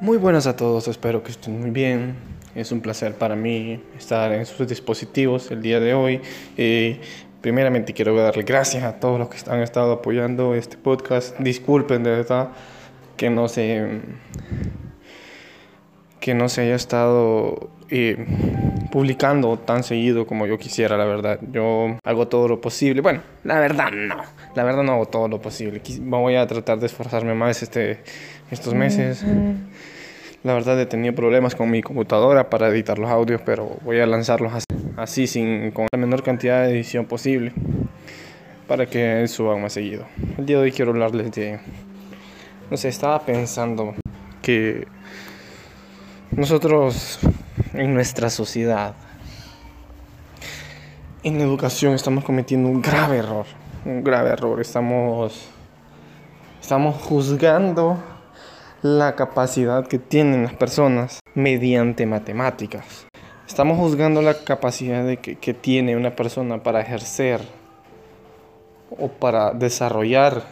Muy buenas a todos, espero que estén muy bien. Es un placer para mí estar en sus dispositivos el día de hoy. Eh, primeramente quiero darle gracias a todos los que han estado apoyando este podcast. Disculpen de verdad que no se que no se haya estado eh, publicando tan seguido como yo quisiera, la verdad. Yo hago todo lo posible. Bueno, la verdad no. La verdad no hago todo lo posible. Voy a tratar de esforzarme más este, estos meses. La verdad he tenido problemas con mi computadora para editar los audios, pero voy a lanzarlos así, sin, con la menor cantidad de edición posible para que suban más seguido. El día de hoy quiero hablarles de... No sé, estaba pensando que nosotros en nuestra sociedad, en educación estamos cometiendo un grave error, un grave error. Estamos, estamos juzgando la capacidad que tienen las personas mediante matemáticas. Estamos juzgando la capacidad de que, que tiene una persona para ejercer o para desarrollar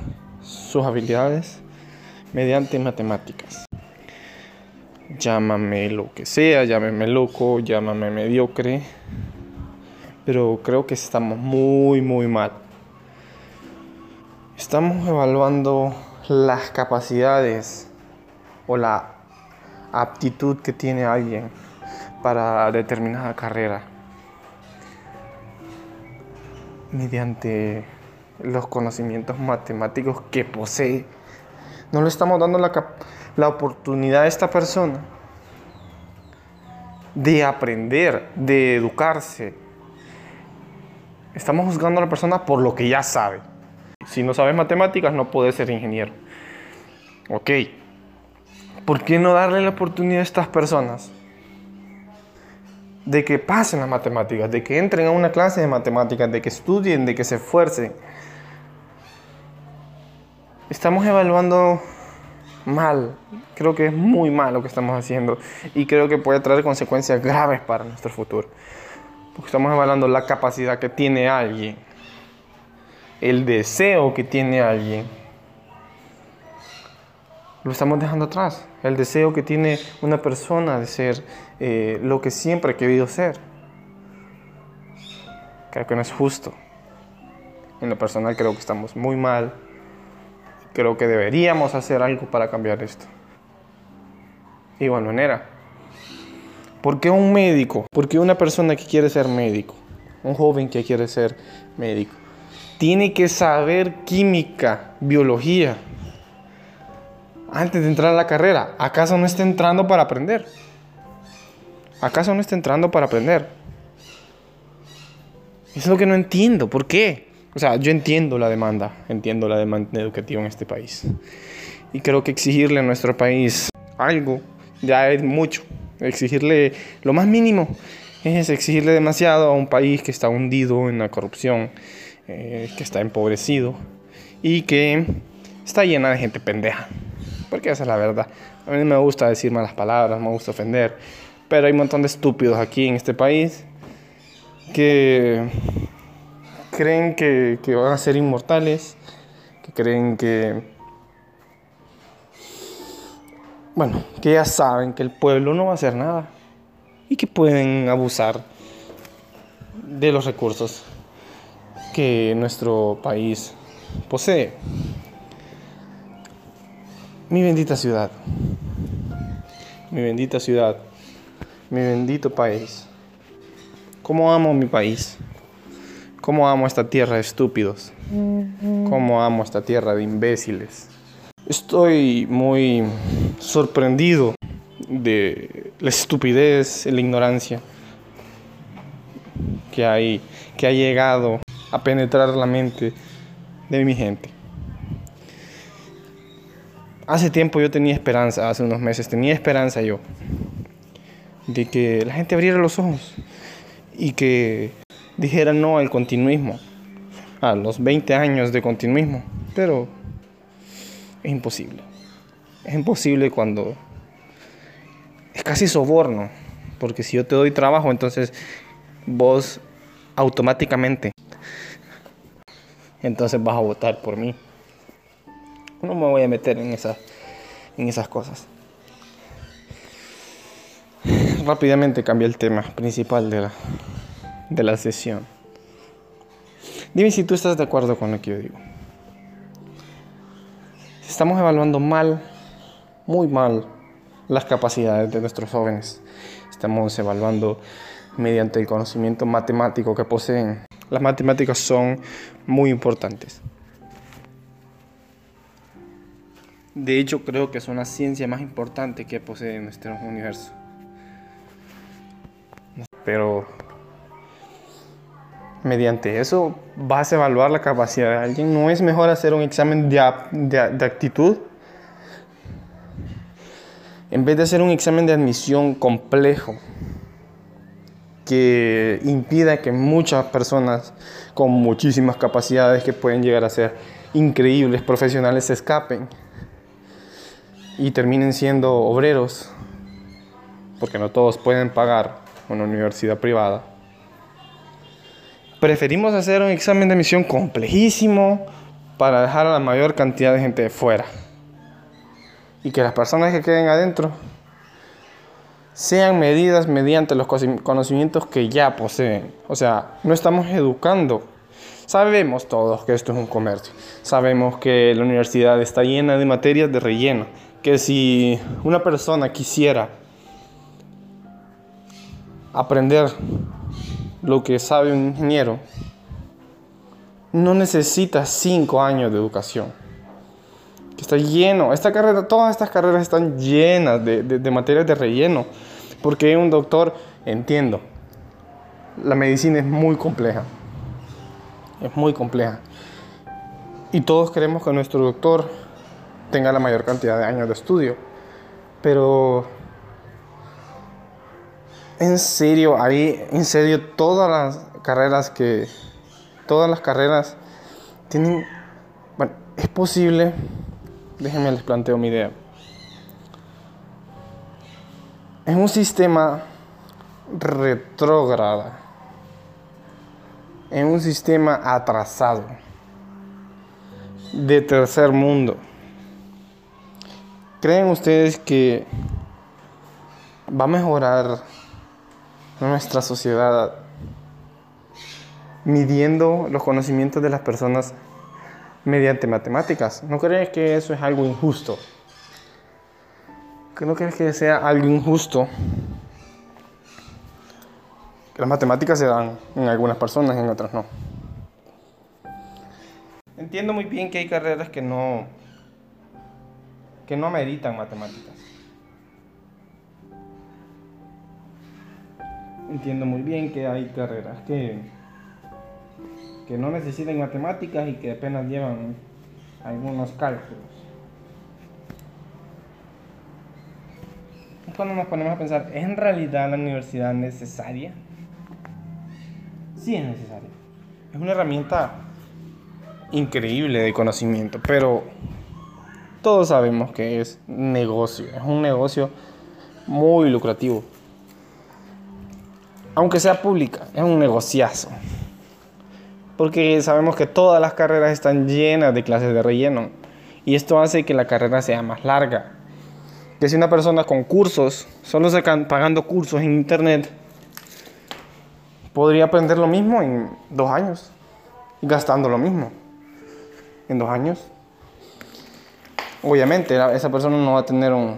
sus habilidades mediante matemáticas llámame lo que sea, llámame loco, llámame mediocre, pero creo que estamos muy, muy mal. Estamos evaluando las capacidades o la aptitud que tiene alguien para determinada carrera mediante los conocimientos matemáticos que posee. No le estamos dando la, la oportunidad a esta persona de aprender, de educarse. Estamos juzgando a la persona por lo que ya sabe. Si no sabes matemáticas, no puedes ser ingeniero. Ok. ¿Por qué no darle la oportunidad a estas personas de que pasen las matemáticas, de que entren a una clase de matemáticas, de que estudien, de que se esfuercen? Estamos evaluando mal. Creo que es muy mal lo que estamos haciendo y creo que puede traer consecuencias graves para nuestro futuro. Porque estamos evaluando la capacidad que tiene alguien, el deseo que tiene alguien. Lo estamos dejando atrás. El deseo que tiene una persona de ser eh, lo que siempre ha querido ser. Creo que no es justo. En lo personal creo que estamos muy mal creo que deberíamos hacer algo para cambiar esto. igual manera. ¿Por qué un médico? ¿Por qué una persona que quiere ser médico? Un joven que quiere ser médico. Tiene que saber química, biología. Antes de entrar a la carrera. ¿Acaso no está entrando para aprender? ¿Acaso no está entrando para aprender? Es lo que no entiendo. ¿Por qué? O sea, yo entiendo la demanda, entiendo la demanda educativa en este país. Y creo que exigirle a nuestro país algo ya es mucho. Exigirle lo más mínimo es exigirle demasiado a un país que está hundido en la corrupción, eh, que está empobrecido y que está llena de gente pendeja. Porque esa es la verdad. A mí me gusta decir malas palabras, me gusta ofender, pero hay un montón de estúpidos aquí en este país que creen que, van a ser inmortales, que creen que, bueno, que ya saben que el pueblo no va a hacer nada y que pueden abusar de los recursos que nuestro país posee. Mi bendita ciudad, mi bendita ciudad, mi bendito país. ¿Cómo amo mi país? ¿Cómo amo esta tierra de estúpidos? ¿Cómo amo esta tierra de imbéciles? Estoy muy sorprendido de la estupidez, la ignorancia que, hay, que ha llegado a penetrar la mente de mi gente. Hace tiempo yo tenía esperanza, hace unos meses tenía esperanza yo, de que la gente abriera los ojos y que dijera no al continuismo, a los 20 años de continuismo, pero es imposible. Es imposible cuando es casi soborno, porque si yo te doy trabajo, entonces vos automáticamente entonces vas a votar por mí. No me voy a meter en esas en esas cosas. rápidamente cambia el tema principal de la, de la sesión. Dime si tú estás de acuerdo con lo que yo digo. Estamos evaluando mal, muy mal, las capacidades de nuestros jóvenes. Estamos evaluando mediante el conocimiento matemático que poseen. Las matemáticas son muy importantes. De hecho, creo que son la ciencia más importante que posee nuestro universo. Pero mediante eso vas a evaluar la capacidad de alguien. ¿No es mejor hacer un examen de, de, actitud? En vez de hacer un examen de admisión complejo que impida que muchas personas con muchísimas capacidades que pueden llegar a ser increíbles profesionales se escapen y terminen siendo obreros, porque no todos pueden pagar una universidad privada preferimos hacer un examen de admisión complejísimo para dejar a la mayor cantidad de gente fuera. Y que las personas que queden adentro sean medidas mediante los conocimientos que ya poseen. O sea, no estamos educando. Sabemos todos que esto es un comercio. Sabemos que la universidad está llena de materias de relleno. Que si una persona quisiera aprender lo que sabe un ingeniero, no necesita cinco años de educación. Está lleno, esta carrera, todas estas carreras están llenas de, de materias de relleno, porque un doctor, entiendo, la medicina es muy compleja, es muy compleja. Y todos queremos que nuestro doctor tenga la mayor cantidad de años de estudio, pero en serio, ahí, en serio, todas las carreras que, todas las carreras tienen, bueno, es posible, déjenme les planteo mi idea. Es un sistema retrógrada, en un sistema atrasado, de tercer mundo. ¿Creen ustedes que va a mejorar nuestra sociedad midiendo los conocimientos de las personas mediante matemáticas. ¿No crees que eso es algo injusto? ¿No crees que sea algo injusto? Las matemáticas se dan en algunas personas y en otras no. Entiendo muy bien que hay carreras que no que no ameritan matemáticas. Entiendo muy bien que hay carreras que, que no necesitan matemáticas y que apenas llevan algunos cálculos. Es cuando nos ponemos a pensar, ¿es en realidad la universidad necesaria? Sí es necesaria. Es una herramienta increíble de conocimiento, pero todos sabemos que es negocio, es un negocio muy lucrativo aunque sea pública, es un negociazo. Porque sabemos que todas las carreras están llenas de clases de relleno. Y esto hace que la carrera sea más larga. Que si una persona con cursos, solo se pagando cursos en internet, podría aprender lo mismo en dos años. Y gastando lo mismo. En dos años. Obviamente, esa persona no va a tener un,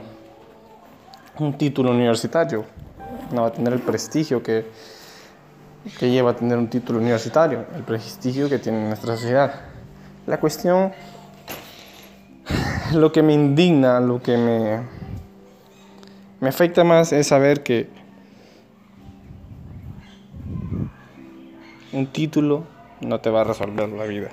un título universitario no va a tener el prestigio que, que lleva a tener un título universitario, el prestigio que tiene nuestra sociedad. La cuestión, lo que me indigna, lo que me, me afecta más es saber que un título no te va a resolver la vida.